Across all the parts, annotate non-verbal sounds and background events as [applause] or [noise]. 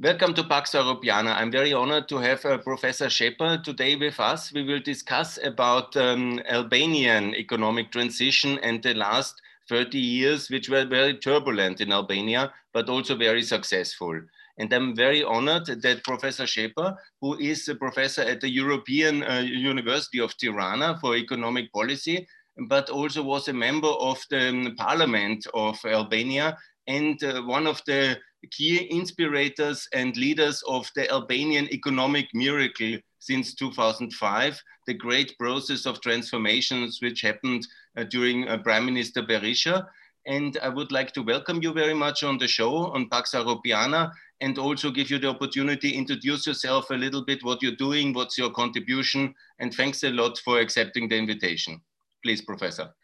Welcome to Pax Europiana. I'm very honored to have uh, Professor Xhepa today with us. We will discuss about um, Albanian economic transition and the last 30 years, which were very turbulent in Albania, but also very successful. And I'm very honored that Professor Xhepa, who is a professor at the European uh, University of Tirana for economic policy, but also was a member of the um, parliament of Albania and uh, one of the key inspirators and leaders of the Albanian economic miracle since 2005, the great process of transformations which happened uh, during uh, Prime Minister Berisha. And I would like to welcome you very much on the show on Pax Europiana and also give you the opportunity to introduce yourself a little bit, what you're doing, what's your contribution, and thanks a lot for accepting the invitation. Please, Professor.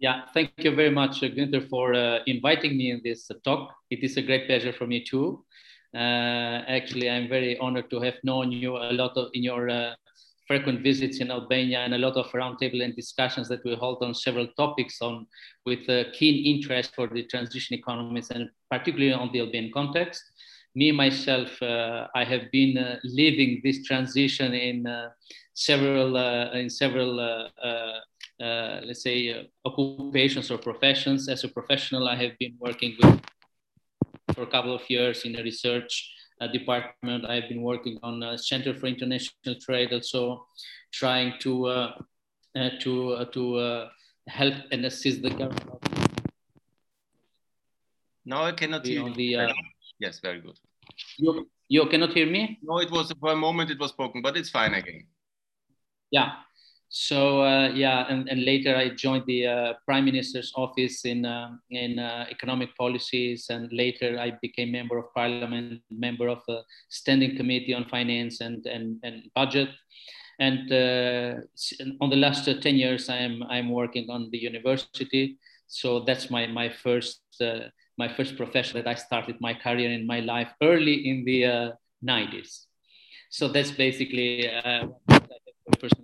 Yeah, thank you very much, uh, Günther, for uh, inviting me in this uh, talk. It is a great pleasure for me too. Uh, actually, I'm very honored to have known you a lot of, in your uh, frequent visits in Albania and a lot of roundtable and discussions that we hold on several topics on with keen interest for the transition economies and particularly on the Albanian context. Me myself, uh, I have been living this transition in several in several uh, let's say, uh, occupations or professions. As a professional, I have been working with for a couple of years in a research uh, department. I've been working on a Center for International Trade, also trying to uh, uh, to to help and assist the government. No, I cannot hear you. The, yes, very good. You, you cannot hear me? No, it was for a moment it was broken, but it's fine again. Yeah, so uh, yeah, and, and later I joined the uh, Prime Minister's office in uh, in uh, economic policies, and later I became member of Parliament, member of the Standing Committee on Finance and and, and Budget. And uh, on the last uh, ten years, I am I'm working on the university. So that's my my first my first profession that I started my career in my life early in the 90s. So that's basically first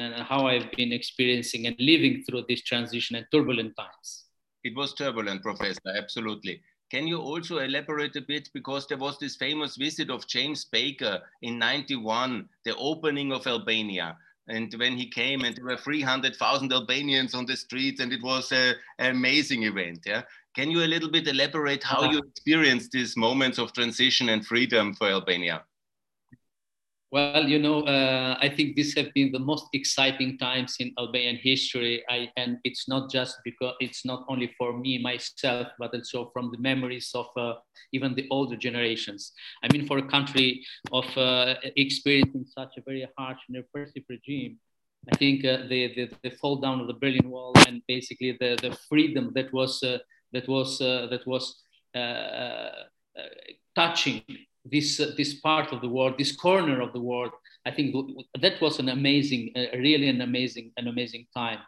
and how I've been experiencing and living through this transition and turbulent times. It was turbulent, Professor, absolutely. Can you also elaborate a bit? Because there was this famous visit of James Baker in 91, the opening of Albania. And when he came, and there were 300,000 Albanians on the streets, and it was a, an amazing event. Yeah. Can you a little bit elaborate how uh-huh. you experienced these moments of transition and freedom for Albania? Well, you know, uh, I think these have been the most exciting times in Albanian history. I, and it's not just because it's not only for me, myself, but also from the memories of uh, even the older generations. I mean, for a country of uh, experiencing such a very harsh and repressive regime, I think uh, the, the, the, fall down of the Berlin Wall and basically the, the freedom that was, uh, that was, uh, that was touching this uh, this part of the world, this corner of the world. I think that was an amazing, uh, really an amazing, an amazing time.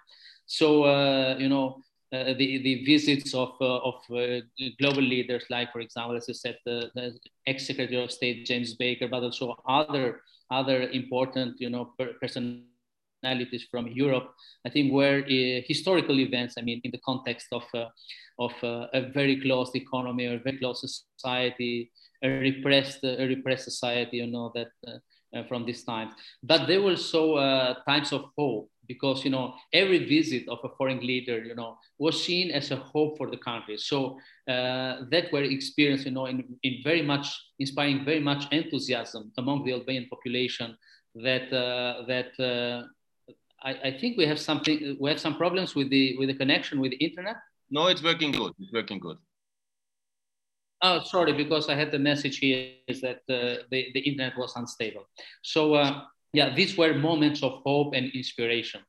So uh, you know. Uh, the, the visits of, uh, of uh, global leaders, like, for example, as I said, the, the ex-secretary of state, James Baker, but also other, other important, you know, per- personalities from Europe, I think were historical events, I mean, in the context of, of a very closed economy or very close society, a repressed a repressed society you know that uh, uh, from these times. But there were so uh, times of hope because you know every visit of a foreign leader you know was seen as a hope for the country. So uh, that were experienced you know in, in very much inspiring very much enthusiasm among the albanian population that uh, that uh, I, I, think we have something we have some problems with the with the connection with the internet. No it's working good. It's working good Oh, sorry, because I had the message here is that uh, the, the internet was unstable. So, uh, yeah, these were moments of hope and inspiration.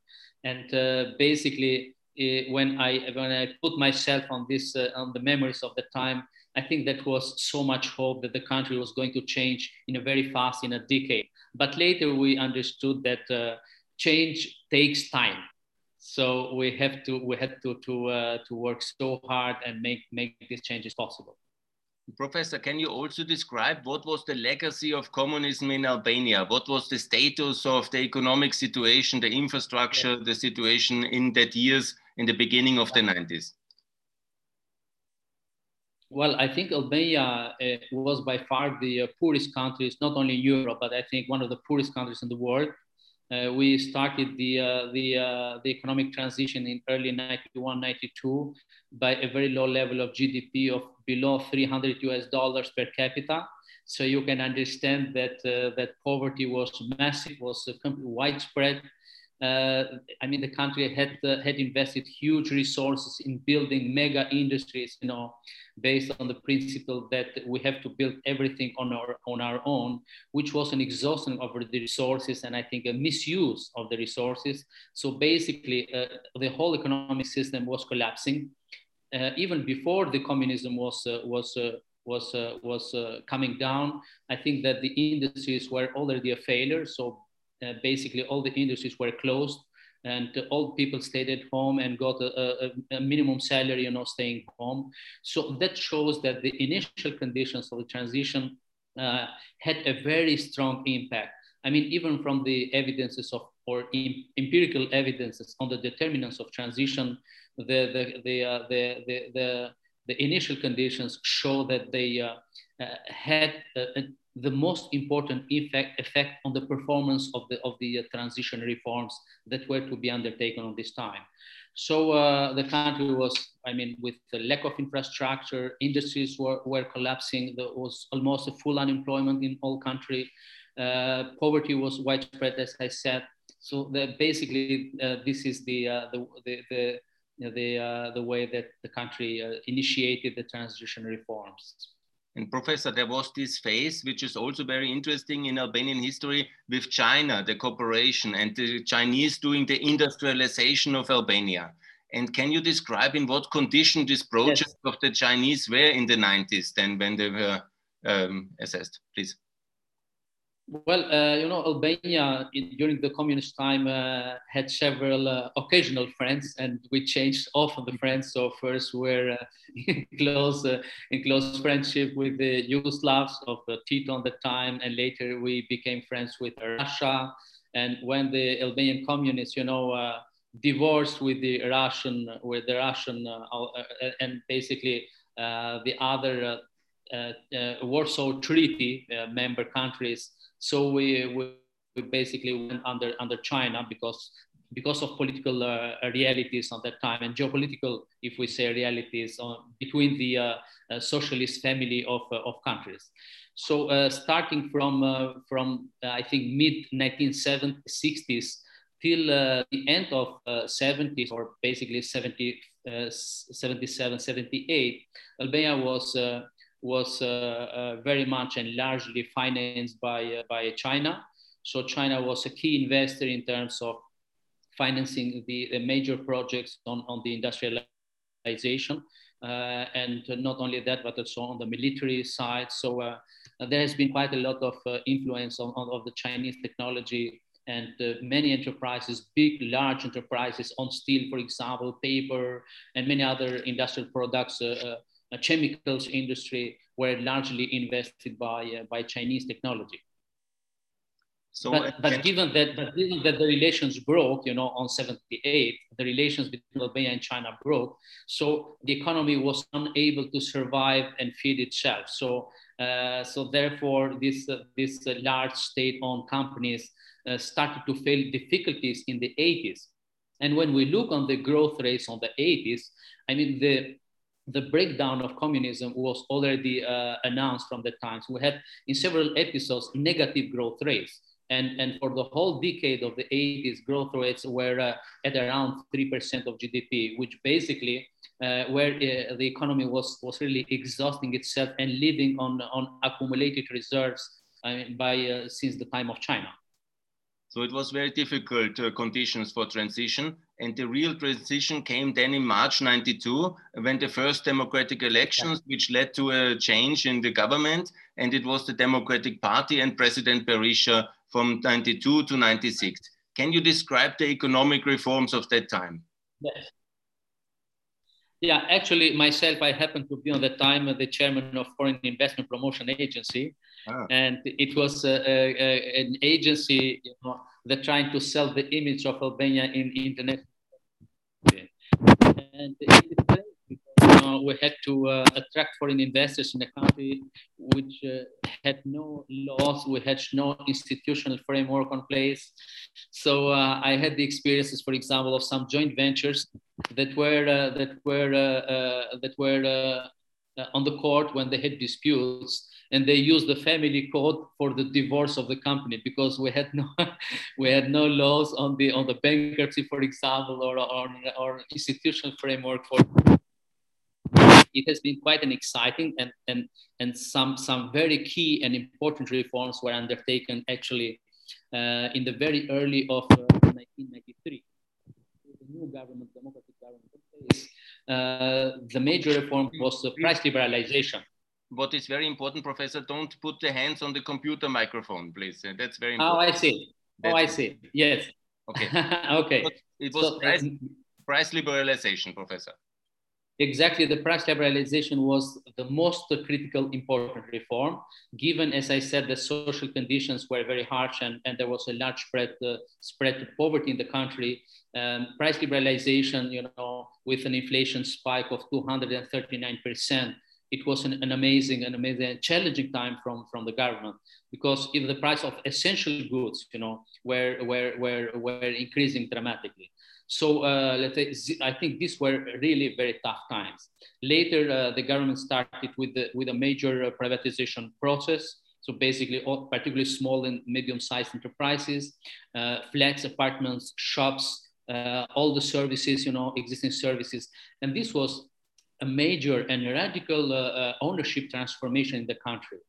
And uh, basically, uh, when I when I put myself on this uh, on the memories of the time, I think that was so much hope that the country was going to change in a very fast in a decade. But later we understood that uh, change takes time. So we have to we had to to to work so hard and make make these changes possible. Professor, can you also describe what was the legacy of communism in Albania? What was the status of the economic situation, the infrastructure, the situation in that years in the beginning of the 90s? Well, I think Albania uh, was by far the uh, poorest countries, not only in Europe, but I think one of the poorest countries in the world. Uh, we started the, uh, the, uh, the economic transition in early 91, 92 by a very low level of GDP of below 300 US dollars per capita. So you can understand that, uh, that poverty was massive, was widespread, uh, I mean, the country had uh, had invested huge resources in building mega industries, you know, based on the principle that we have to build everything on our on our own, which was an exhaustion of the resources and I think a misuse of the resources. So basically, uh, the whole economic system was collapsing. Uh, even before the communism was uh, was was was coming down, I think that the industries were already a failure. So uh, basically all the industries were closed and all people stayed at home and got a, a, a, minimum salary, you know, staying home. So that shows that the initial conditions of the transition uh, had a very strong impact. I mean, even from the evidences of or in, empirical evidences on the determinants of transition, the the the uh, the, the, the, the initial conditions show that they uh, uh, had a, the most important effect, effect on the performance of the, of the uh, transition reforms that were to be undertaken on this time. So uh, the country was, I mean, with the lack of infrastructure, industries were, were collapsing. There was almost a full unemployment in all country. Uh, poverty was widespread, as I said. So the, basically, uh, this is the, uh, the, the, the, the, uh, the way that the country initiated the transition reforms. And Professor, there was this phase, which is also very interesting in Albanian history, with China, the cooperation, and the Chinese doing the industrialization of Albania. And can you describe in what condition this project yes. of the Chinese were in the 90s, then when they were um, assessed, please? Well, uh, you know, Albania in, during the communist time uh, had several uh, occasional friends, and we changed often the friends. So first we were uh, [laughs] in close uh, in close friendship with the Yugoslavs of uh, Tito at the time, and later we became friends with Russia. And when the Albanian communists, you know, divorced with the Russian, with the Russian, and basically the other Warsaw Treaty member countries so we, we, we basically went under, under China because, because of political uh, realities at that time and geopolitical, if we say realities, between the uh, uh, socialist family of, uh, of countries. So uh, starting from, uh, from I think, mid 1960s till the end of 70s or basically 70, 77, 78, Albania was was uh, uh, very much and largely financed by, uh, by China. So China was a key investor in terms of financing the, the major projects on, on the industrialization. Uh, and not only that, but also on the military side. So uh, there has been quite a lot of uh, influence on, on, of the Chinese technology and many enterprises, big, large enterprises on steel, for example, paper, and many other industrial products chemicals industry were largely invested by, uh, by Chinese technology. So, but, but given that, but given that the relations broke, you know, on 78, the relations between Albania and China broke. So the economy was unable to survive and feed itself. So, uh, so therefore, this uh, this uh, large state-owned companies uh, started to face difficulties in the 80s. And when we look on the growth rates on the 80s, I mean, the the breakdown of communism was already uh, announced from the times. We had in several episodes negative growth rates. And, and for the whole decade of the 80s, growth rates were uh, at around 3% of GDP, which basically uh, where uh, the economy was, was really exhausting itself and living on, on accumulated reserves uh, by, uh, since the time of China. So it was very difficult uh, conditions for transition. And the real transition came then in March 92, when the first democratic elections, which led to a change in the government. And it was the Democratic Party and President Berisha from 92 to 96. Can you describe the economic reforms of that time? Yes. Yeah, actually, myself, I happened to be on the time the chairman of Foreign Investment Promotion Agency, ah. and it was an agency you know, that trying to sell the image of Albania in internet. And it you know, we had to uh, attract foreign investors in a country which uh, had no laws, we had no institutional framework on place. So uh, I had the experiences, for example, of some joint ventures that were uh, that were uh, uh, that were on the court when they had disputes and they used the family code for the divorce of the company because we had no [laughs] we had no laws on the on the bankruptcy for example or or, or institutional framework for it has been quite an exciting and and and some some very key and important reforms were undertaken actually uh, in the very early of uh, 1993 the new government democratic government uh, the major reform was the price liberalization what is very important, Professor, don't put the hands on the computer microphone, please. Uh, that's very important. Oh, I see. That's oh, I see. Yes. Okay. [laughs] okay. It was so, price, price liberalization, Professor. Exactly, the price liberalization was the most critical, important reform, given, as I said, the social conditions were very harsh and, and there was a large spread, uh, spread to poverty in the country. Um, price liberalization, you know, with an inflation spike of 239%, it was an, an amazing and amazing challenging time from from the government. Because if the price of essential goods you know were were were, were increasing dramatically. So uh, let's say i think these were really very tough times. Later uh, the government started with the, with a major uh, privatization process. So basically all, particularly small and medium-sized enterprises uh, flats apartments shops uh, all the services you know existing services. And this was a major and radical uh, uh, ownership transformation in the country.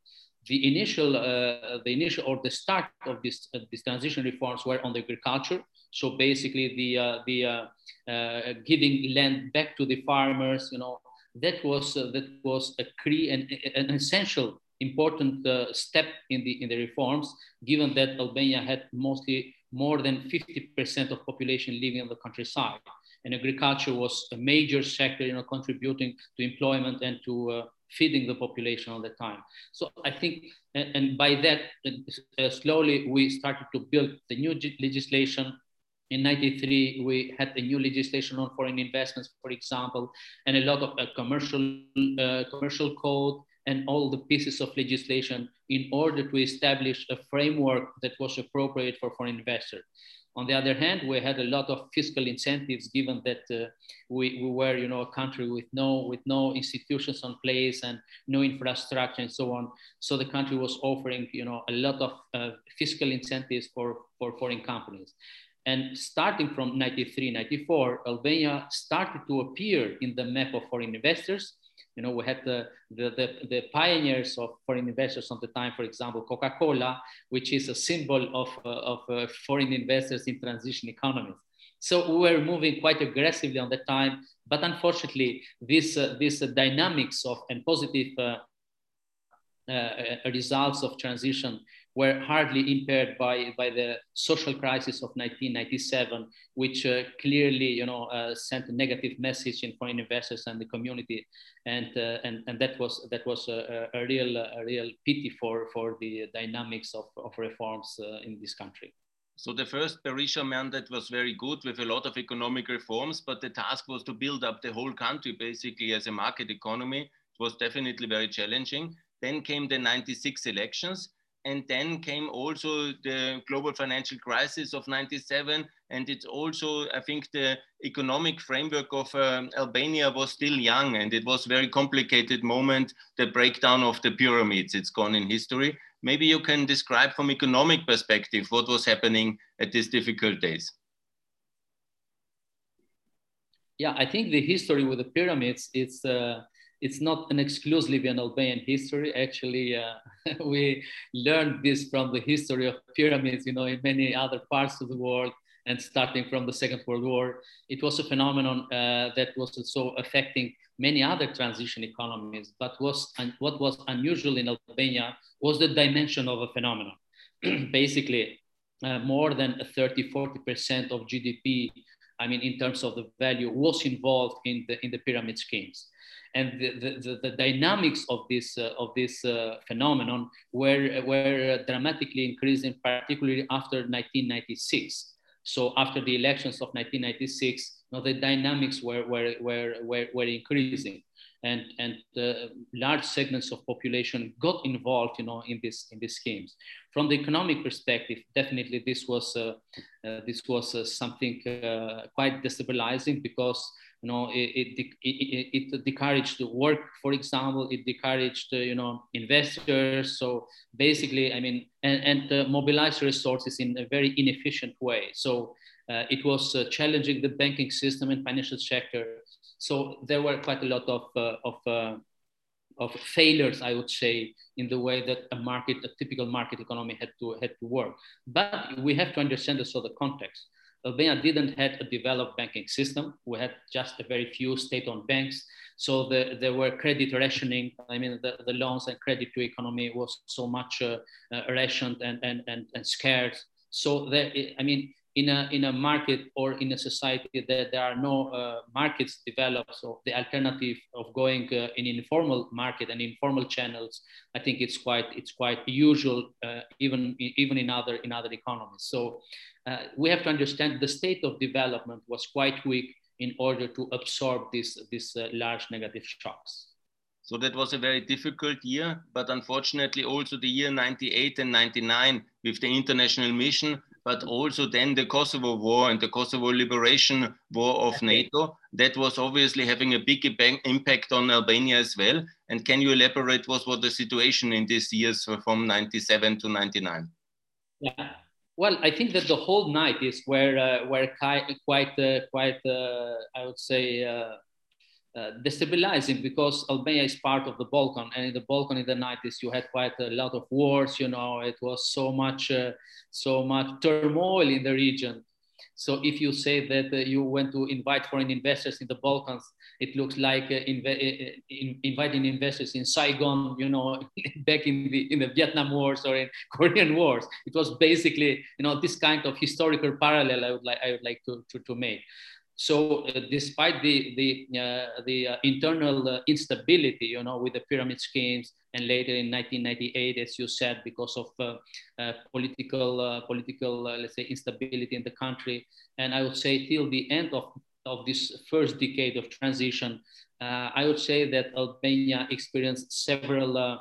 The initial, uh, the initial or the start of this, this transition reforms were on the agriculture. So basically, the the giving land back to the farmers, you know, that was that was a key and an essential important uh, step in the in the reforms, given that Albania had mostly more than 50% of population living on the countryside and agriculture was a major sector, you know, contributing to employment and to uh, feeding the population all the time. So I think, and, and by that, uh, slowly we started to build the new legislation. In 93, we had a new legislation on foreign investments, for example, and a lot of uh, commercial, uh, commercial code and all the pieces of legislation in order to establish a framework that was appropriate for foreign investors. On the other hand, we had a lot of fiscal incentives given that uh, we, we were, you know, a country with no, with no institutions on place and no infrastructure and so on. So the country was offering, you know, a lot of uh, fiscal incentives for, for foreign companies. And starting from 93, 94, Albania started to appear in the map of foreign investors you know, we had the, the, the, the, pioneers of foreign investors on the time, for example, Coca-Cola, which is a symbol of, uh, of uh, foreign investors in transition economies. So we were moving quite aggressively on the time, but unfortunately, this, uh, this dynamics of and positive uh, uh, results of transition were hardly impaired by, by the social crisis of 1997, which uh, clearly you know, uh, sent a negative message in foreign investors and the community. And, uh, and, and that was, that was a, a, real, a real pity for, for the dynamics of, of reforms uh, in this country. So the first Berisha mandate was very good with a lot of economic reforms, but the task was to build up the whole country basically as a market economy. It was definitely very challenging. Then came the 96 elections and then came also the global financial crisis of 97 and it's also i think the economic framework of uh, albania was still young. And it was very complicated moment the breakdown of the pyramids. It's gone in history. Maybe you can describe from economic perspective what was happening at these difficult days. Yeah i think the history with the pyramids it's uh, it's not an exclusively an Albanian history. Actually, uh, [laughs] we learned this from the history of pyramids, you know, in many other parts of the world, and starting from the Second World War. It was a phenomenon uh, that was also affecting many other transition economies. But was what was unusual in Albania was the dimension of a phenomenon. [clears throat] Basically, uh, more than 30, 40% of GDP, I mean, in terms of the value, was involved in the, in the pyramid schemes and the, the, the dynamics of this, uh, of this uh, phenomenon were, were dramatically increasing, particularly after 1996. So after the elections of 1996, you know, the dynamics were, were, were, were, were increasing. and and large segments of population got involved, you know, in this in these schemes. From the economic perspective, definitely this was uh, uh, this was uh, something quite destabilizing because you know it, it, it, it discouraged the work for example it discouraged you know investors so basically i mean and, and uh, mobilized resources in a very inefficient way so uh, it was uh, challenging the banking system and financial sector so there were quite a lot of of of failures, I would say, in the way that a market, a typical market economy had to had to work. But we have to understand also the context. Albania didn't have a developed banking system. We had just a very few state-owned banks. So the, there were credit rationing. I mean, the, the loans and credit to economy was so much uh, uh, rationed and, and, and, and scarce. So there, I mean, in a, in a market or in a society that there are no uh, markets developed, so the alternative of going uh, in informal market and informal channels, I think it's quite it's quite usual uh, even even in other in other economies. So uh, we have to understand the state of development was quite weak in order to absorb these these uh, large negative shocks. So that was a very difficult year, but unfortunately also the year 98 and 99 with the international mission but also then the Kosovo War and the Kosovo Liberation War of NATO. That was obviously having a big impact on Albania as well. And can you elaborate what was the situation in these years from 97 to 99? Yeah. Well, I think that the whole night is where, uh, where quite, quite, uh, quite uh, I would say, uh, uh, destabilizing because Albania is part of the Balkan, and in the Balkan in the 90s you had quite a lot of wars. You know, it was so much, uh, so much turmoil in the region. So if you say that uh, you went to invite foreign investors in the Balkans, it looks like uh, inv- uh, in, inviting investors in Saigon, you know, [laughs] back in the in the Vietnam Wars or in [laughs] Korean Wars. It was basically, you know, this kind of historical parallel I would like I would like to to, to make. So uh, despite the the uh, the uh, internal uh, instability, you know, with the pyramid schemes, and later in 1998, as you said, because of uh, uh, political political let's say instability in the country, and I would say till the end of of this first decade of transition, I would say that Albania experienced several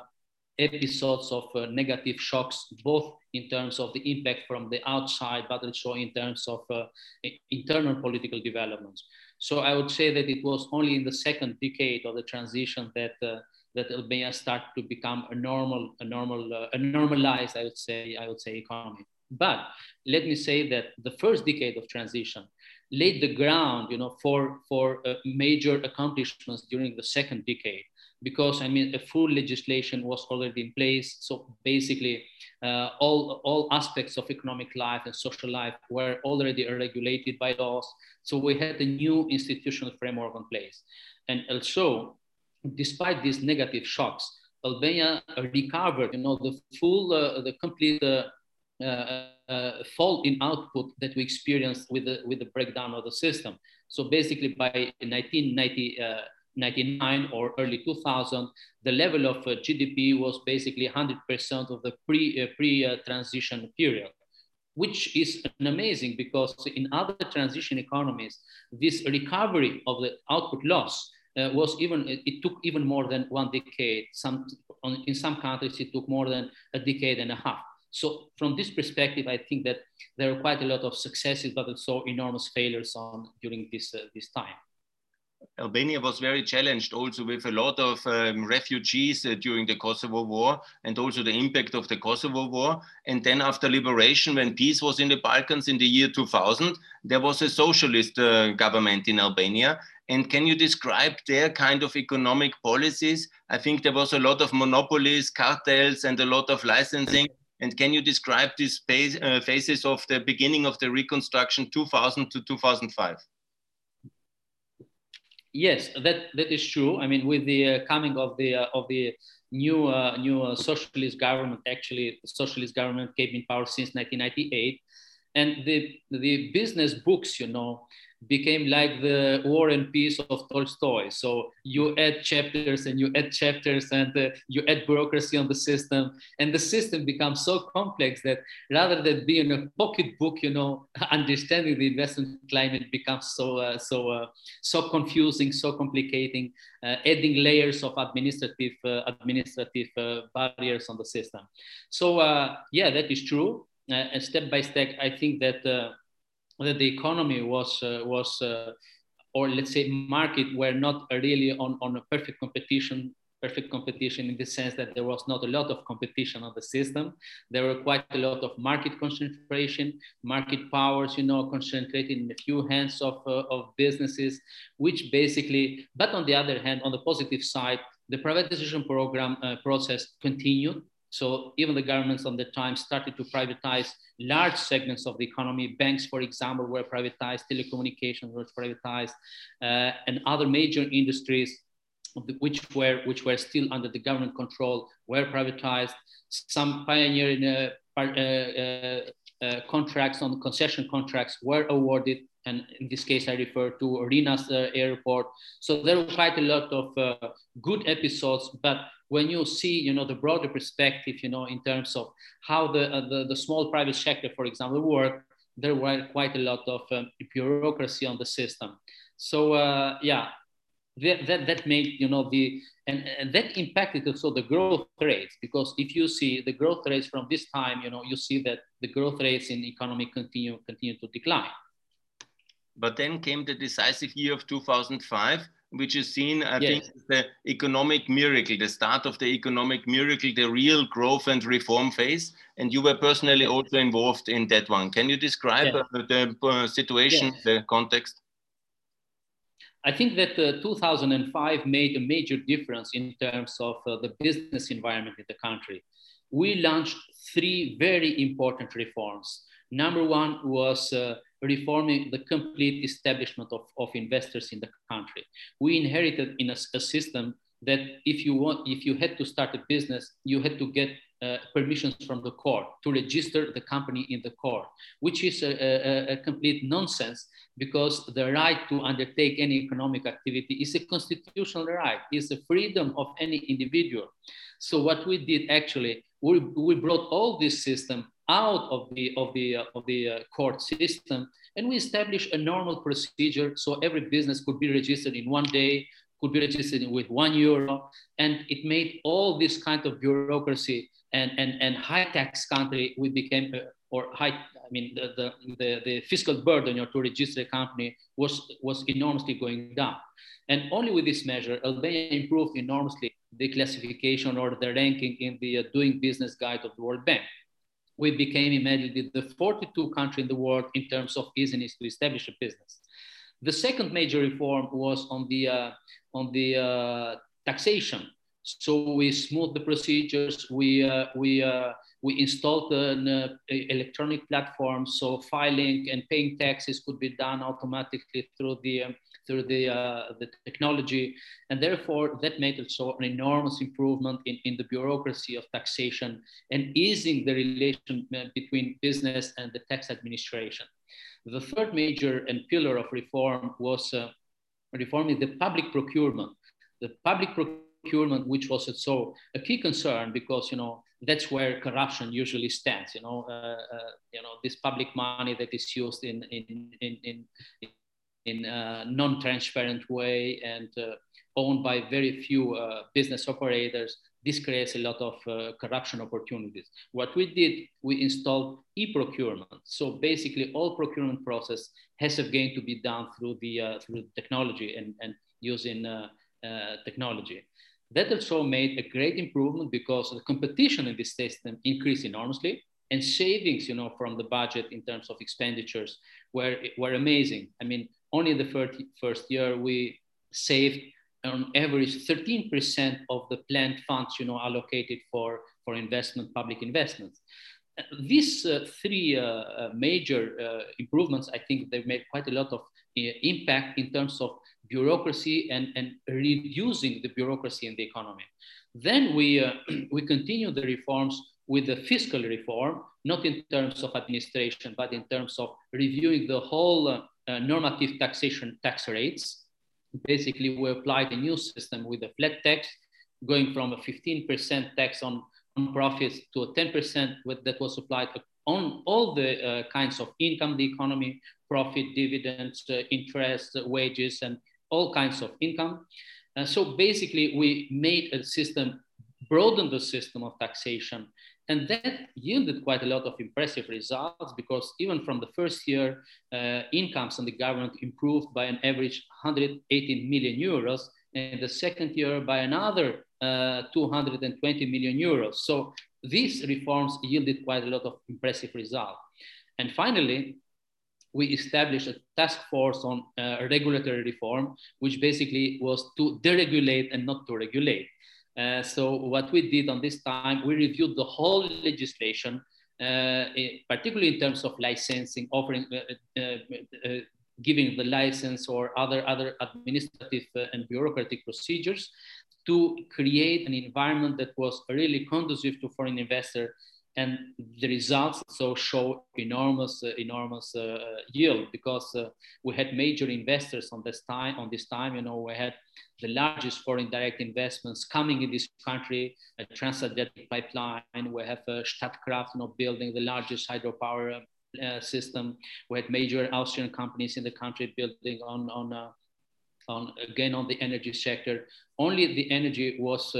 episodes of uh, negative shocks, both in terms of the impact from the outside, but also in terms of uh, internal political developments. So I would say that it was only in the second decade of the transition that uh, that Albania started to become a normal, a normal, uh, a normalized, I would say, I would say, economy. But let me say that the first decade of transition laid the ground, you know, for for uh, major accomplishments during the second decade because I mean a full legislation was already in place. So basically, uh, all all aspects of economic life and social life were already regulated by laws. So we had a new institutional framework in place, and also, despite these negative shocks, Albania recovered. You know the full, uh, the complete. Uh, uh, uh fall in output that we experienced with the, with the breakdown of the system. So basically by 1990, 99 or early 2000, the level of uh, GDP was basically 100% of the pre, uh, pre-transition period, which is an amazing because in other transition economies, this recovery of the output loss uh, was even, it took even more than one decade. Some, on, in some countries, it took more than a decade and a half. So from this perspective, I think that there are quite a lot of successes, but also enormous failures on during this, uh, this time. Albania was very challenged also with a lot of um, refugees uh, during the Kosovo War and also the impact of the Kosovo War. And then after liberation, when peace was in the Balkans in the year 2000, there was a socialist uh, government in Albania. And can you describe their kind of economic policies? I think there was a lot of monopolies, cartels, and a lot of licensing. And can you describe these phase, uh, phases of the beginning of the reconstruction 2000 to 2005? Yes, that, that is true. I mean, with the uh, coming of the uh, of the new uh, new socialist government, actually, the socialist government came in power since 1998, and the the business books, you know, became like the War and Peace of Tolstoy. So you add chapters and you add chapters and uh, you add bureaucracy on the system, and the system becomes so complex that rather than being a pocketbook, you know, [laughs] understanding the investment climate becomes so uh, so uh, so confusing, so complicating, uh, adding layers of administrative uh, administrative uh, barriers on the system. So yeah, that is true. and step by step, I think that that the economy was uh, was uh, or let's say market were not really on, on a perfect competition perfect competition in the sense that there was not a lot of competition on the system. There were quite a lot of market concentration, market powers, you know, concentrated in a few hands of, uh, of businesses, which basically, but on the other hand, on the positive side, the privatization program uh, process continued. So even the governments on the time started to privatize large segments of the economy. Banks, for example, were privatized, telecommunications were privatized, uh, and other major industries which were which were still under the government control were privatized. Some pioneering uh, uh, uh, uh, contracts on concession contracts were awarded, and in this case, I refer to Rinas uh, Airport. So there were quite a lot of uh, good episodes, but when you see, you know, the broader perspective, you know, in terms of how the, uh, the, the, small private sector, for example, work, there were quite a lot of um, bureaucracy on the system. So uh, yeah, that, that, that made, you know, the, and, and that impacted also the growth rates, because if you see the growth rates from this time, you know, you see that the growth rates in economy continue, continue to decline. But then came the decisive year of 2005, which is seen, I yes. think, the economic miracle, the start of the economic miracle, the real growth and reform phase. And you were personally also involved in that one. Can you describe uh, the uh, situation, yeah. the context? I think that uh, 2005 made a major difference in terms of uh, the business environment in the country. We launched three very important reforms. Number one was uh, reforming the complete establishment of, of investors in the country. We inherited in a, a, system that if you want, if you had to start a business, you had to get uh, permissions from the court to register the company in the court, which is a, a, a, complete nonsense because the right to undertake any economic activity is a constitutional right, is the freedom of any individual. So what we did actually, we, we brought all this system out of the, of the, uh, of the uh, court system and we established a normal procedure so every business could be registered in one day, could be registered with one euro. And it made all this kind of bureaucracy and, and, and high tax country, we became, uh, or high, I mean, the, the, the, the fiscal burden know, to register a company was, was enormously going down. And only with this measure, Albania improved enormously the classification or the ranking in the uh, doing business guide of the World Bank we became immediately the 42 country in the world in terms of easiness to establish a business. The second major reform was on the, uh, on the uh, taxation. So we smoothed the procedures, we, uh, we, uh, we installed an uh, electronic platform, so filing and paying taxes could be done automatically through the um, through the, uh, the technology. And therefore, that made also an enormous improvement in, in the bureaucracy of taxation and easing the relation uh, between business and the tax administration. The third major and pillar of reform was uh, reforming the public procurement. The public procurement, which was also a key concern because, you know, that's where corruption usually stands. You know, uh, uh, you know this public money that is used in in in, in, in a non-transparent way and uh, owned by very few uh, business operators, this creates a lot of uh, corruption opportunities. What we did, we installed e-procurement. So basically all procurement process has again to be done through the, uh, through technology and, and using uh, uh, technology. That also made a great improvement because the competition in this system increased enormously and savings, you know, from the budget in terms of expenditures were, were amazing. I mean, only the first, first year we saved on average 13% of the planned funds you know allocated for for investment public investments. These uh, three uh, uh, major uh, improvements i think they've made quite a lot of uh, impact in terms of bureaucracy and, and reducing the bureaucracy in the economy. Then we uh, [clears throat] we continue the reforms with the fiscal reform not in terms of administration but in terms of reviewing the whole normative taxation tax rates. Basically, we applied a new system with a flat tax, going from a 15% tax on, on profits to a 10% that was applied on all the uh, kinds of income, the economy, profit, dividends, uh, interest, uh, wages, and all kinds of income. so basically, we made a system, broadened the system of taxation and that yielded quite a lot of impressive results because even from the first year, uh, incomes on the government improved by an average 118 million euros, and the second year by another uh, 220 million euros. So these reforms yielded quite a lot of impressive results. And finally, we established a task force on uh, regulatory reform, which basically was to deregulate and not to regulate. Uh, so what we did on this time, we reviewed the whole legislation, uh, particularly in terms of licensing, offering, uh, uh, uh, giving the license or other, other administrative and bureaucratic procedures to create an environment that was really conducive to foreign investor. And the results so show enormous uh, enormous uh, yield because uh, we had major investors on this time on this time you know we had the largest foreign direct investments coming in this country a Trans-Adriatic pipeline. We have uh, Statkraft you know building the largest hydropower uh, system. We had major Austrian companies in the country building on on uh, on again on the energy sector. Only the energy was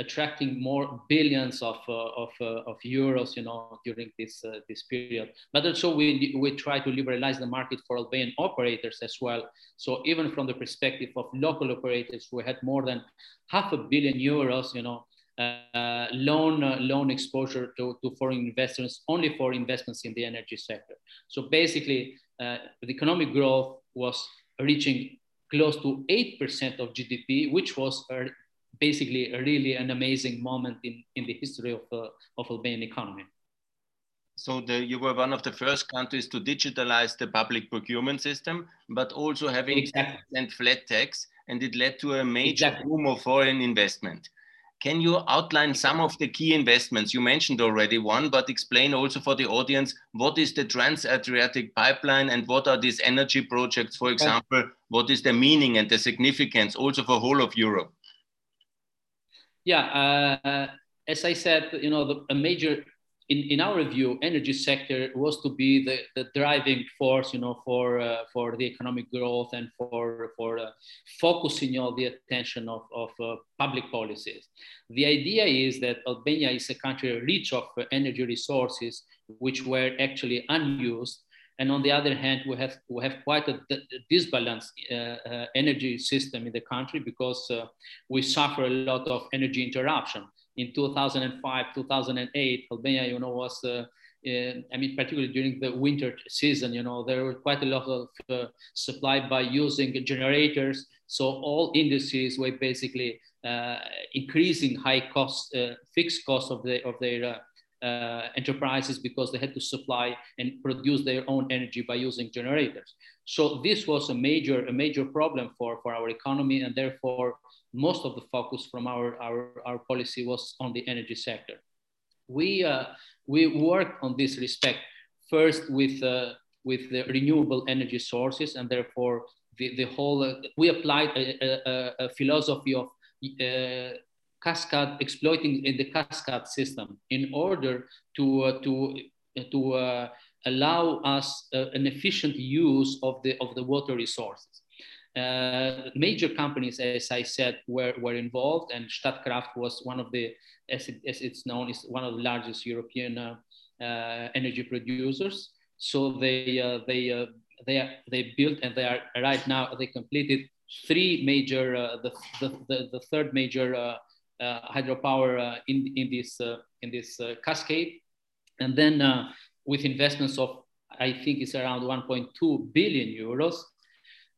attracting more billions of, uh, of, uh, of euros, you know, during this, uh, this period. But also we, we try to liberalize the market for Albanian operators as well. So even from the perspective of local operators, we had more than half a billion euros, you know, uh, loan uh, loan exposure to, to foreign investors only for investments in the energy sector. So basically, uh, the economic growth was reaching close to 8% of GDP, which was basically really an amazing moment in, in the history of, uh, of Albanian economy. So the, you were one of the first countries to digitalize the public procurement system, but also having exactly. and flat tax, and it led to a major exactly. boom of foreign investment. Can you outline some of the key investments? You mentioned already one, but explain also for the audience what is the Trans-Adriatic pipeline and what are these energy projects, for example? What is the meaning and the significance also for whole of Europe? Yeah, uh, as I said, you know, the, a major in, in our view, energy sector was to be the, the driving force, you know, for uh, for the economic growth and for for uh, focusing all the attention of, of uh, public policies. The idea is that Albania is a country rich of energy resources which were actually unused, and on the other hand, we have, we have quite a disbalanced uh, uh, energy system in the country because uh, we suffer a lot of energy interruption. In 2005, 2008, Albania, you know, was uh, I mean, particularly during the winter season, you know, there were quite a lot of uh, supply by using generators. So all industries were basically uh, increasing high cost, fixed costs of, the, of their uh, enterprises because they had to supply and produce their own energy by using generators. So this was a major, a major problem for, for our economy, and therefore most of the focus from our, our, our policy was on the energy sector. We, uh, we worked on this respect first with, uh, with the renewable energy sources, and therefore the, the whole, uh, we applied a, a, a philosophy of uh, cascade, exploiting in the cascade system in order to, uh, to, to uh, allow us uh, an efficient use of the, of the water resources. Uh, major companies, as I said, were, were involved, and Statkraft was one of the, as, it, as it's known, is one of the largest European uh, uh, energy producers. So they, they, they, they built and they are right now, they completed three major, the, the, the, the, third major uh, hydropower uh, in, in this, uh, in this cascade. And then with investments of, I think it's around 1.2 billion euros.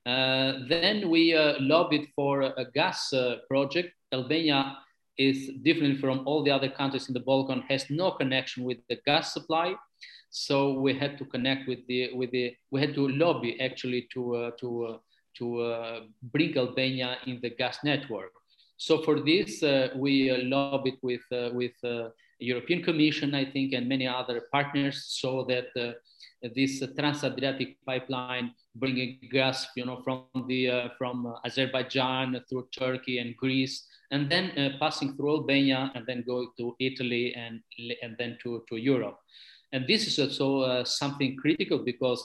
then we lobbied for a gas project. Albania is different from all the other countries in the Balkan, has no connection with the gas supply. So we had to connect with the with the we had to lobby actually to uh, to uh, to uh, bring Albania in the gas network. So for this, uh, we uh, lobbied with uh, with European Commission, I think, and many other partners, so that this trans-Adriatic pipeline bringing gas, you know, from the uh, from Azerbaijan through Turkey and Greece, and then uh, passing through Albania and then going to Italy and and then to to Europe. And this is also uh, something critical because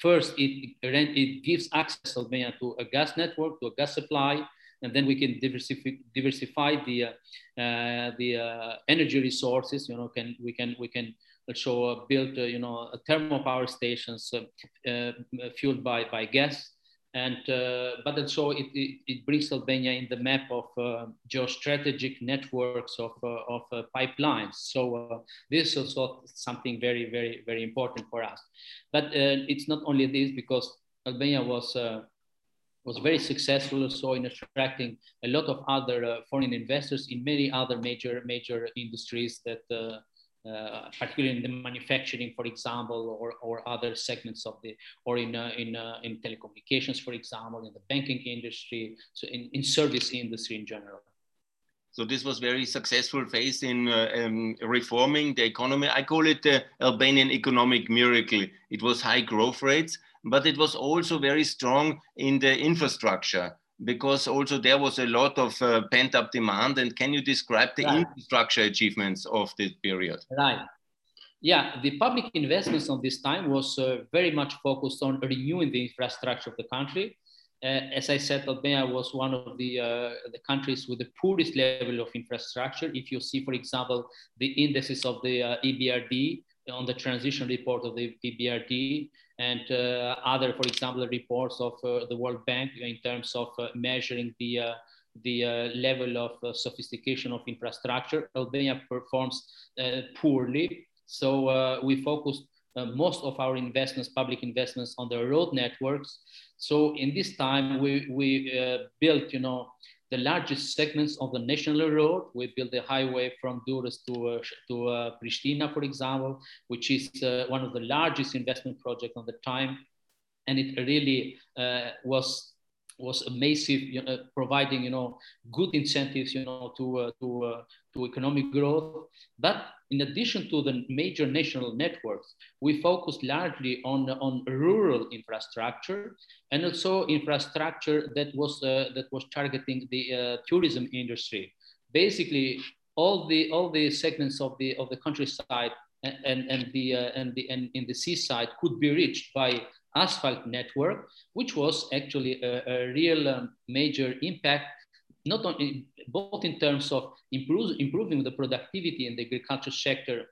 first it it gives access Albania to a gas network, to a gas supply, and then we can diversify, diversify the uh, uh, the uh, energy resources. You know, can we can we can also build uh, you know thermal power stations uh, uh, fueled by by gas. And but also it, it, it, brings Albania in the map of geostrategic networks of of pipelines. So this is also something very very very important for us. But it's not only this because Albania was was very successful also in attracting a lot of other uh, foreign investors in many other major major industries that uh, uh, particularly in the manufacturing, for example, or, or other segments of the, or in, uh, in, uh, in telecommunications, for example, in the banking industry, so in, in service industry in general. So this was very successful phase in uh, um, reforming the economy. I call it the Albanian economic miracle. It was high growth rates, but it was also very strong in the infrastructure because also there was a lot of uh, pent up demand. And can you describe the right. infrastructure achievements of this period? Right. Yeah, the public investments on this time was uh, very much focused on renewing the infrastructure of the country. Uh, as I said, Albania was one of the, uh, the countries with the poorest level of infrastructure. If you see, for example, the indices of the uh, EBRD on the transition report of the EBRD, and uh, other, for example, reports of uh, the World Bank in terms of uh, measuring the the uh, level of uh, sophistication of infrastructure. Albania performs uh, poorly. So we focused most of our investments, public investments on the road networks. So in this time, we, we built, you know, the largest segments of the national road. We built the highway from Durrës to, uh, to uh, Pristina, for example, which is uh, one of the largest investment projects on the time. And it really uh, was was a massive, you know, providing you know good incentives, you know, to uh, to uh, to economic growth. But in addition to the major national networks, we focused largely on on rural infrastructure and also infrastructure that was uh, that was targeting the uh, tourism industry. Basically, all the all the segments of the of the countryside and and, and the uh, and the and in the seaside could be reached by asphalt network, which was actually a, a real um, major impact, not only both in terms of improve, improving the productivity in the agriculture sector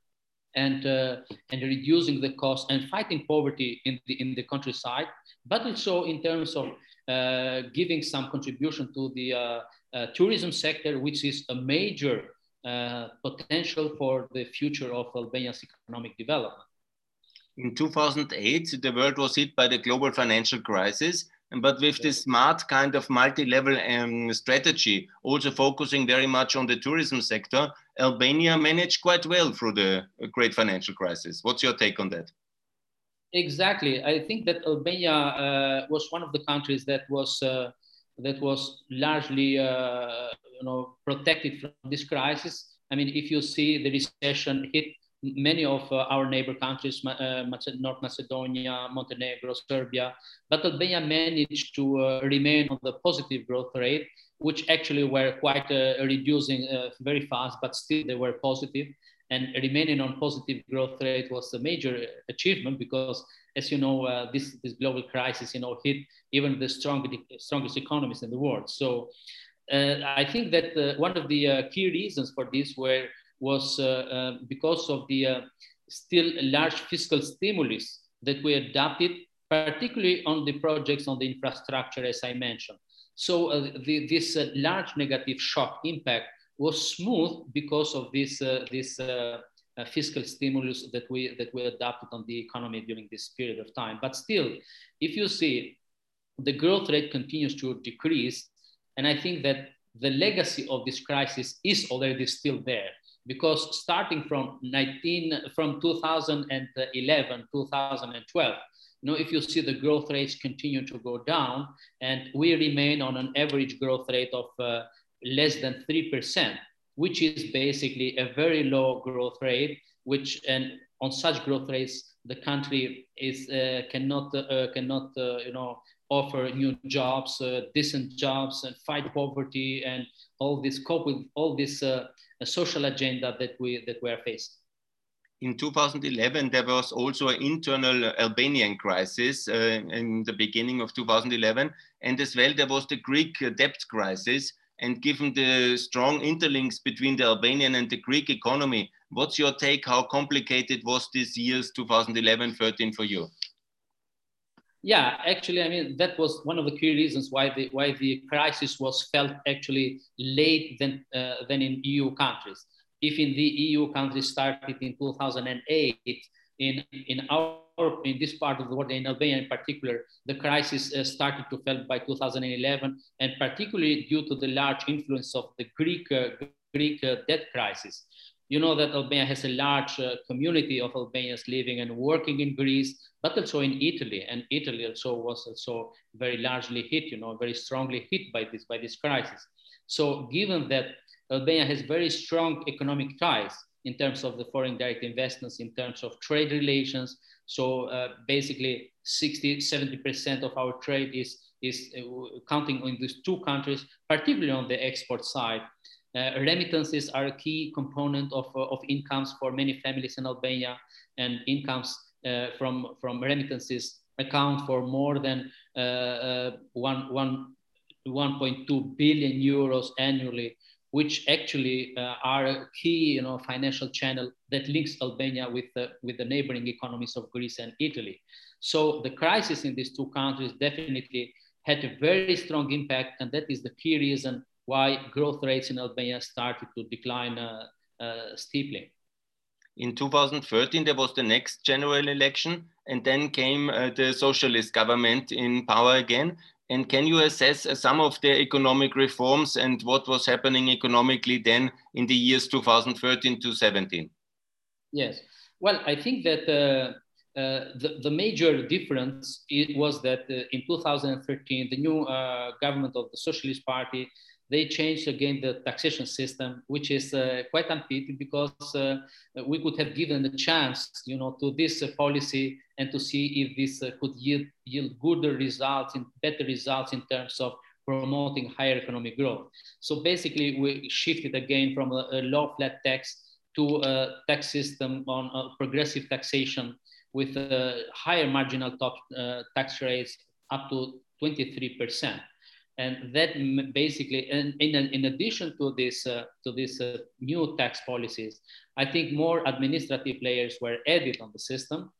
and, uh, and reducing the cost and fighting poverty in the, in the countryside, but also in terms of uh, giving some contribution to the uh, uh tourism sector, which is a major uh, potential for the future of Albania's economic development in 2008, the world was hit by the global financial crisis. But with this smart kind of multi-level um, strategy, also focusing very much on the tourism sector, Albania managed quite well through the uh, great financial crisis. What's your take on that? Exactly. I think that Albania uh, was one of the countries that was uh, that was largely uh, you know protected from this crisis. I mean, if you see the recession hit many of uh, our neighbor countries, uh, North Macedonia, Montenegro, Serbia, but Albania managed to uh, remain on the positive growth rate, which actually were quite reducing very fast, but still they were positive. And remaining on positive growth rate was a major achievement because, as you know, uh, this, this global crisis, you know, hit even the strongest, strongest economies in the world. So uh, I think that uh, one of the key reasons for this were was uh, uh, because of the uh, still large fiscal stimulus that we adopted, particularly on the projects on the infrastructure, as I mentioned. So the, this large negative shock impact was smooth because of this, this uh, fiscal stimulus that we that we adopted on the economy during this period of time. But still, if you see, the growth rate continues to decrease, and I think that the legacy of this crisis is already still there because starting from 19 from 2011 2012 you know if you see the growth rates continue to go down and we remain on an average growth rate of uh, less than 3% which is basically a very low growth rate which and on such growth rates the country is uh, cannot uh, cannot uh, you know offer new jobs, uh, decent jobs, and fight poverty, and all this cope with all this uh, social agenda that we that we are facing. In 2011, there was also an internal Albanian crisis uh, in the beginning of 2011, and as well there was the Greek debt crisis. And given the strong interlinks between the Albanian and the Greek economy, what's your take? How complicated was this year's 2011-13 for you? Yeah, actually, I mean that was one of the key reasons why the why the crisis was felt actually late than uh, than in EU countries. If in the EU countries started in 2008, in in our in this part of the world, in Albania in particular, the crisis uh, started to felt by 2011, and particularly due to the large influence of the Greek uh, Greek uh, debt crisis. You know that Albania has a large uh, community of Albanians living and working in Greece, but also in Italy. And Italy also was also very largely hit, you know, very strongly hit by this, by this crisis. So given that Albania has very strong economic ties in terms of the foreign direct investments, in terms of trade relations. So uh, basically 60, 70% of our trade is, is uh, counting on these two countries, particularly on the export side. Uh, remittances are a key component of, uh, of incomes for many families in Albania, and incomes uh, from, from remittances account for more than one, one, 1.2 billion euros annually, which actually uh, are a key you know, financial channel that links Albania with with the neighboring economies of Greece and Italy. So the crisis in these two countries definitely had a very strong impact, and that is the key reason why growth rates in Albania started to decline uh, uh, steeply. In 2013, there was the next general election, and then came uh, the socialist government in power again. And can you assess some of the economic reforms and what was happening economically then in the years 2013 to 17? Yes. Well, I think that uh, uh, the, the major difference was that uh, in 2013, the new uh, government of the Socialist Party they changed again the taxation system, which is uh, quite unfit because uh, we could have given a chance, you know, to this uh, policy and to see if this uh, could yield, yield good results and better results in terms of promoting higher economic growth. So basically, we shifted again from a, a low flat tax to a tax system on progressive taxation with higher marginal top uh, tax rates up to 23 percent and that basically and in, in addition to this uh, to these uh, new tax policies i think more administrative layers were added on the system.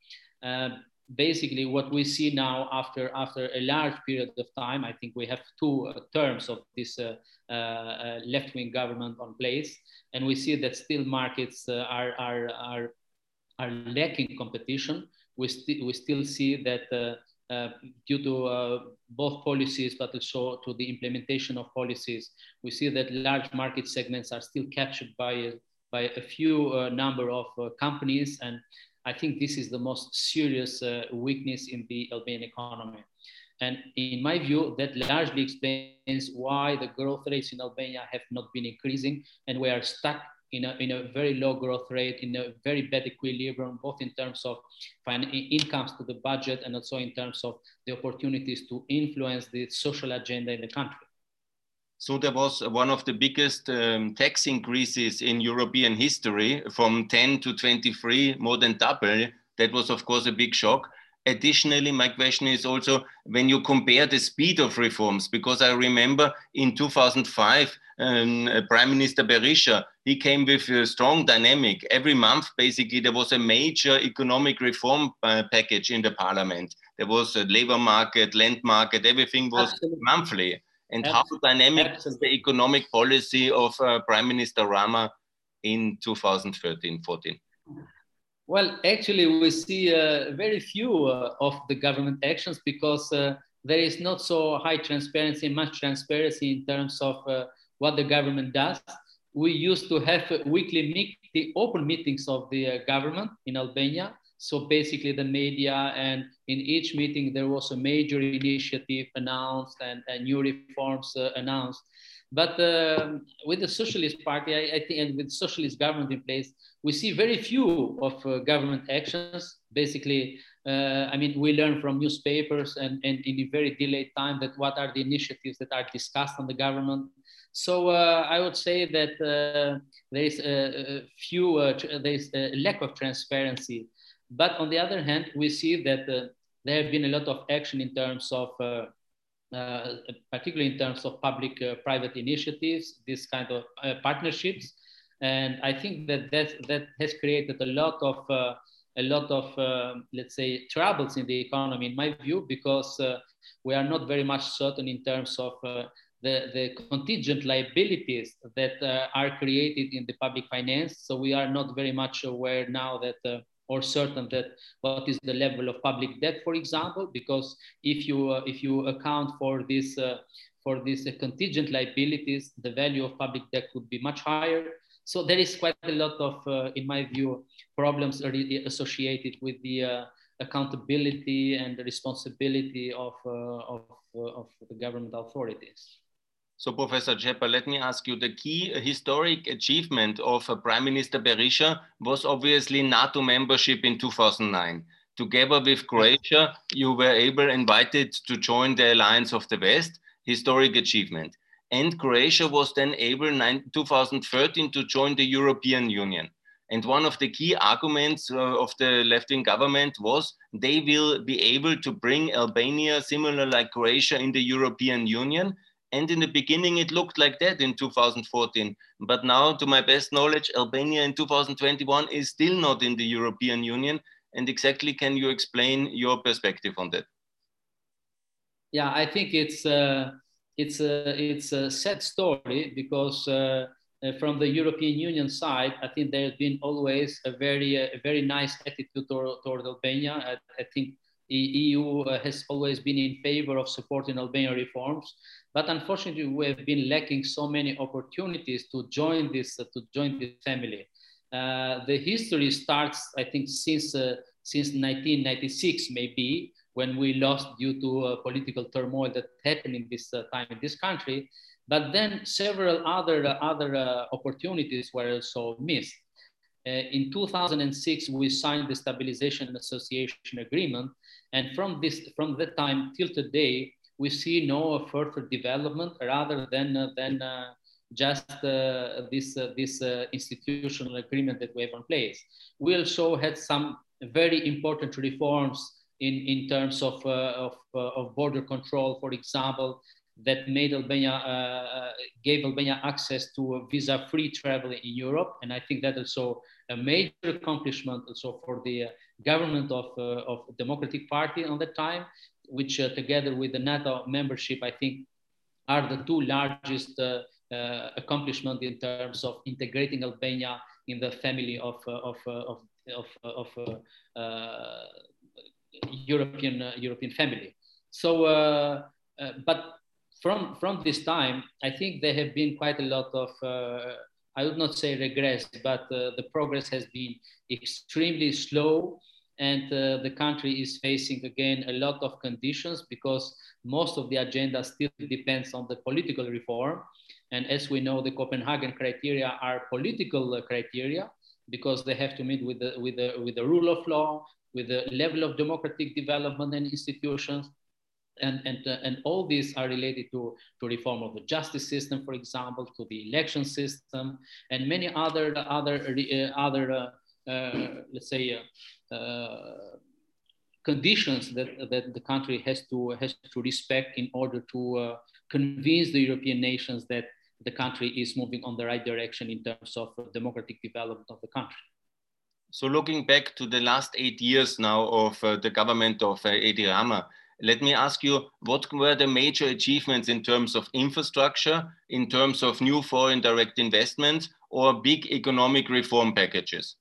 Uh, basically what we see now after after a large period of time i think we have two uh, terms of this uh, uh, left-wing government on place. And we see that still markets are, are are are lacking competition. We, st- we still see that uh, due to uh, both policies, but also to the implementation of policies, we see that large market segments are still captured by, by a few uh, number of uh, companies. And I think this is the most serious uh, weakness in the Albanian economy. And in my view, that largely explains why the growth rates in Albania have not been increasing and we are stuck in a, in a very low growth rate, in a very bad equilibrium, both in terms of incomes to the budget and also in terms of the opportunities to influence the social agenda in the country. So there was one of the biggest um, tax increases in European history from 10 to 23, more than double. That was, of course, a big shock. Additionally, my question is also when you compare the speed of reforms, because I remember in 2005, um, Prime Minister Berisha, he came with a strong dynamic. Every month, basically, there was a major economic reform uh, package in the parliament. There was a labor market, land market, everything was Absolutely. monthly. And Absolutely. how dynamic Absolutely. is the economic policy of uh, Prime Minister Rama in 2013 14? Well, actually, we see uh, very few uh, of the government actions because uh, there is not so high transparency, much transparency in terms of uh, what the government does. We used to have weekly meet- open meetings of the uh, government in Albania. So basically, the media, and in each meeting, there was a major initiative announced and, and new reforms uh, announced. But uh, with the Socialist Party, I, I, think, and with socialist government in place, we see very few of uh, government actions. Basically, uh, I mean, we learn from newspapers and, and in a very delayed time that what are the initiatives that are discussed on the government. So uh, I would say that uh, there is a, few, uh, there is a lack of transparency. But on the other hand, we see that there have been a lot of action in terms of uh, particularly in terms of public-private uh, initiatives, this kind of uh, partnerships. And I think that that, that has created a lot of a lot of, let's say, troubles in the economy, in my view, because we are not very much certain in terms of the, the contingent liabilities that are created in the public finance. So we are not very much aware now that or certain that what is the level of public debt, for example, because if you uh, if you account for this uh, for these uh, contingent liabilities, the value of public debt would be much higher. So there is quite a lot of, uh, in my view, problems associated with the uh, accountability and the responsibility of, uh, of, of the government authorities. So, Professor Xhepa, let me ask you the key historic achievement of uh, Prime Minister Berisha was obviously NATO membership in 2009. Together with Croatia, you were able invited to join the Alliance of the West, historic achievement. And Croatia was then able in 2013 to join the European Union. And one of the key arguments uh, of the left-wing government was they will be able to bring Albania, similar like Croatia, in the European Union and in the beginning, it looked like that in 2014. But now, to my best knowledge, Albania in 2021 is still not in the European Union. And exactly, can you explain your perspective on that? Yeah, I think it's uh, it's a it's a sad story because uh, uh from the European Union side, I think there has been always a very a very nice attitude toward, toward Albania. I, I think EU uh, has always been in favor of supporting Albanian reforms, but unfortunately, we have been lacking so many opportunities to join this uh, to join this family. Uh, the history starts, I think, since uh, since 1996, maybe when we lost due to uh, political turmoil that happened in this uh, time in this country. But then several other other opportunities were also missed. in 2006, we signed the Stabilization and Association Agreement, and from this, from that time till today, we see no further development rather than uh, than uh, just uh, this uh, this uh, institutional agreement that we have in place. We also had some very important reforms in in terms of uh, of, of border control, for example, that made Albania gave Albania access to visa-free travel in Europe, and I think that also a major accomplishment also for the uh, government of, uh, of Democratic Party on that time, which uh, together with the NATO membership, I think are the two largest uh, uh accomplishment in terms of integrating Albania in the family of, uh, of, of, of, of European, European family. So, but from from this time, I think there have been quite a lot of uh, I would not say regress, but uh, the progress has been extremely slow. And uh, the country is facing again a lot of conditions because most of the agenda still depends on the political reform. And as we know, the Copenhagen criteria are political uh, criteria because they have to meet with the, with, the, with the rule of law, with the level of democratic development and institutions, and, and, uh, and all these are related to, to reform of the justice system, for example, to the election system, and many other, other, uh, other uh, uh let's say, uh, uh, conditions that, that the country has to, has to respect in order to convince the European nations that the country is moving on the right direction in terms of democratic development of the country. So looking back to the last eight years now of the government of Edi Rama, let me ask you, what were the major achievements in terms of infrastructure, in terms of new foreign direct investments, or big economic reform packages?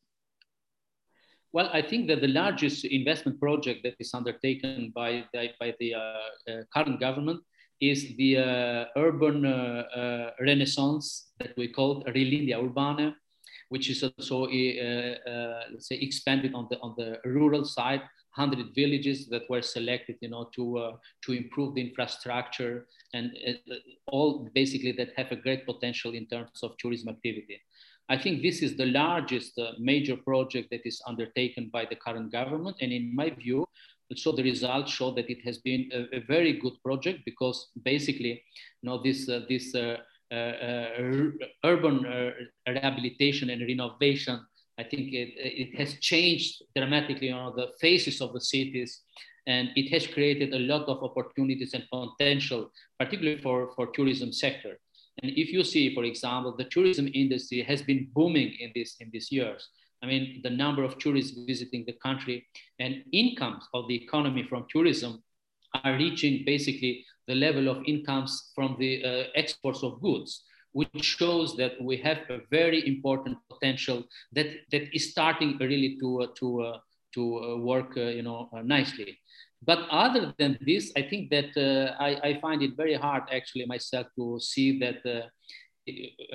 Well, I think that the largest investment project that is undertaken by the, by the uh, uh, current government is the uh, urban uh, uh, renaissance that we call Rilindja Urbana, which is also, uh, let's say, expanded on the, on the rural side 100 villages that were selected, you know, to, uh, to improve the infrastructure and uh, all basically that have a great potential in terms of tourism activity. I think this is the largest uh, major project that is undertaken by the current government. And in my view, so the results show that it has been a, a very good project because basically, you know, this, uh, this urban rehabilitation and renovation, I think it, it has changed dramatically you know, the faces of the cities and it has created a lot of opportunities and potential, particularly for, for tourism sector. And if you see, for example, the tourism industry has been booming in, this, in these years. I mean, the number of tourists visiting the country and incomes of the economy from tourism are reaching basically the level of incomes from the uh, exports of goods, which shows that we have a very important potential that, that is starting really to, uh, to, uh, to uh, work uh, you know, uh, nicely. But other than this, I think that I, I, find it very hard actually myself to see that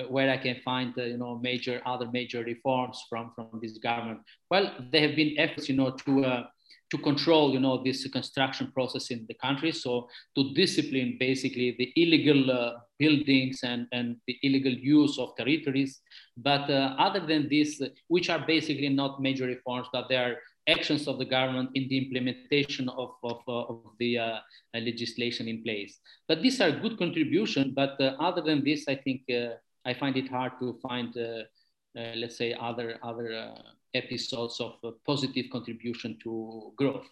where I can find uh, you know major other major reforms from from this government. Well, there have been efforts you know to uh, to control you know this construction process in the country, so to discipline basically the illegal uh, buildings and and the illegal use of territories. But uh, other than this, which are basically not major reforms, but they are actions of the government in the implementation of, of, uh, of the uh, legislation in place. But these are good contributions, but uh, other than this, I think uh, I find it hard to find, let's say, other, other episodes of uh, positive contribution to growth.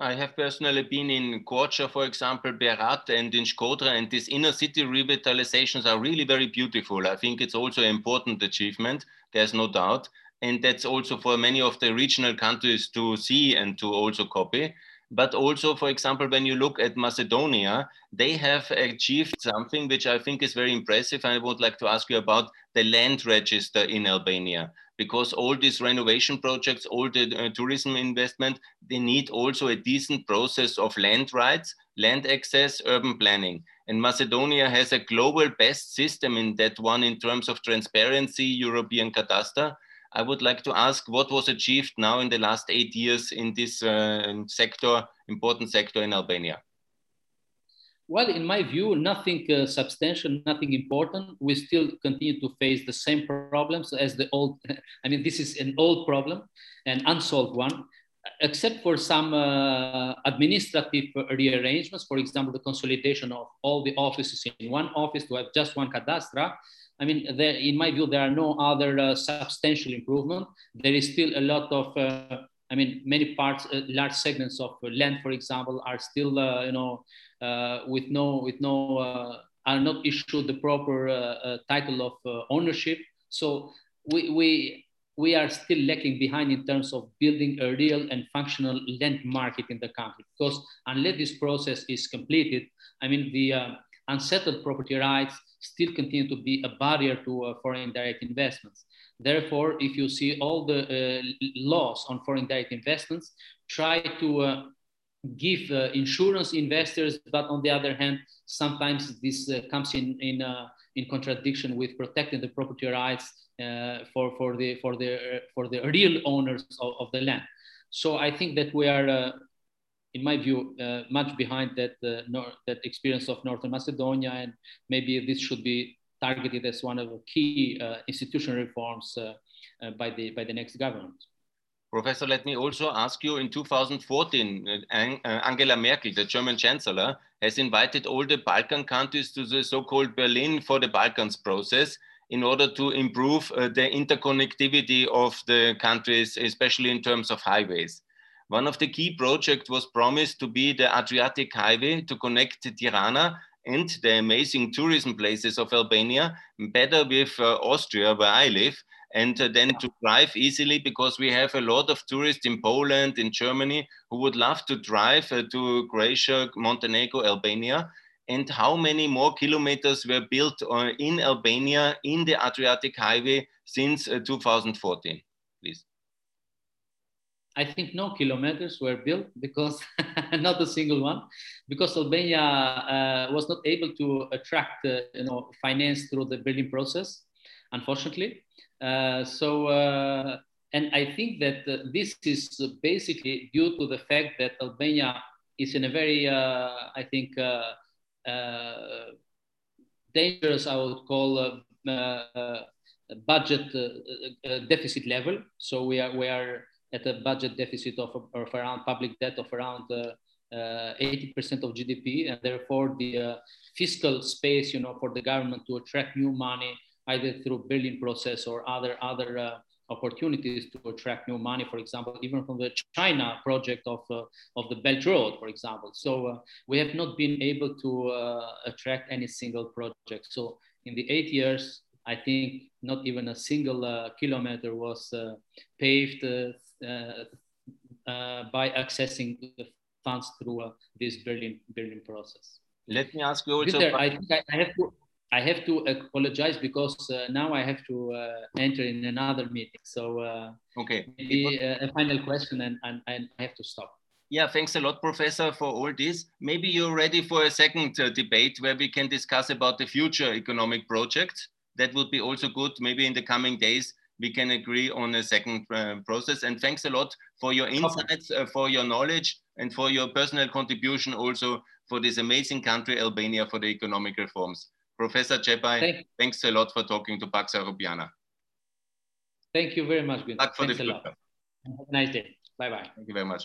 I have personally been in Korcha, for example, Berat and in Shkodra, and these inner city revitalizations are really very beautiful. I think it's also an important achievement, there's no doubt and that's also for many of the regional countries to see and to also copy. But also, for example, when you look at Macedonia, they have achieved something which I think is very impressive. I would like to ask you about the land register in Albania, because all these renovation projects, all the uh, tourism investment, they need also a decent process of land rights, land access, urban planning. And Macedonia has a global best system in that one in terms of transparency, European cadastre I would like to ask what was achieved now in the last eight years in this uh, sector, important sector in Albania. Well, in my view, nothing uh, substantial, nothing important. We still continue to face the same problems as the old. [laughs] I mean, this is an old problem, an unsolved one, except for some uh, administrative rearrangements. For example, the consolidation of all the offices in one office to have just one cadastre I mean, there, in my view, there are no other uh, substantial improvement. There is still a lot of, uh, I mean, many parts, uh, large segments of land, for example, are still, uh, you know, with no, with no, uh, are not issued the proper title of ownership. So we, we, we are still lacking behind in terms of building a real and functional land market in the country. Because unless this process is completed, I mean, the unsettled property rights still continue to be a barrier to uh, foreign direct investments. Therefore, if you see all the uh, laws on foreign direct investments, try to uh, give uh, insurance investors, but on the other hand, sometimes this uh, comes in in, uh, in contradiction with protecting the property rights for for the for the for the real owners of, of the land. So I think that we are in my view, uh, much behind that, uh, that experience of Northern Macedonia. And maybe this should be targeted as one of the key uh, institutional reforms uh, uh, by, the, by the next government. Professor, let me also ask you in 2014, uh, Angela Merkel, the German Chancellor, has invited all the Balkan countries to the so called Berlin for the Balkans process in order to improve the interconnectivity of the countries, especially in terms of highways. One of the key projects was promised to be the Adriatic Highway to connect Tirana and the amazing tourism places of Albania better with uh, Austria, where I live, and uh, then to drive easily because we have a lot of tourists in Poland, in Germany, who would love to drive uh, to Croatia, Montenegro, Albania. And how many more kilometers were built uh, in Albania in the Adriatic Highway since uh, 2014, please? I think no kilometers were built because [laughs] not a single one, because Albania uh, was not able to attract, uh, you know, finance through the building process, unfortunately. Uh, so uh, and I think that uh, this is basically due to the fact that Albania is in a very, uh, I think, uh, uh dangerous, I would call, uh, budget deficit level. So we are, we are at a budget deficit of, of around public debt of around 80% of GDP, and therefore the fiscal space, you know, for the government to attract new money either through building process or other other opportunities to attract new money, for example, even from the China project of, uh, of the Belt Road, for example. So uh, we have not been able to uh, attract any single project. So in the eight years, I think not even a single uh, kilometer was uh, paved uh, by accessing the funds through this building, building process. Let me ask you also. I think I, I have to I have to apologize because uh, now I have to uh, enter in another meeting. So uh, okay, maybe a final question, and, and, and, I have to stop. Yeah, thanks a lot, Professor, for all this. Maybe you're ready for a second uh, debate where we can discuss about the future economic projects. That would be also good. Maybe in the coming days we can agree on a second uh, process. And thanks a lot for your insights. Uh, for your knowledge, and for your personal contribution also for this amazing country, Albania, for the economic reforms. Professor Xhepa, Thank thanks a lot for talking to Pax Europiana. Thank you very much, Günther. Thanks a lot. Have a nice day. Bye-bye. Thank you very much.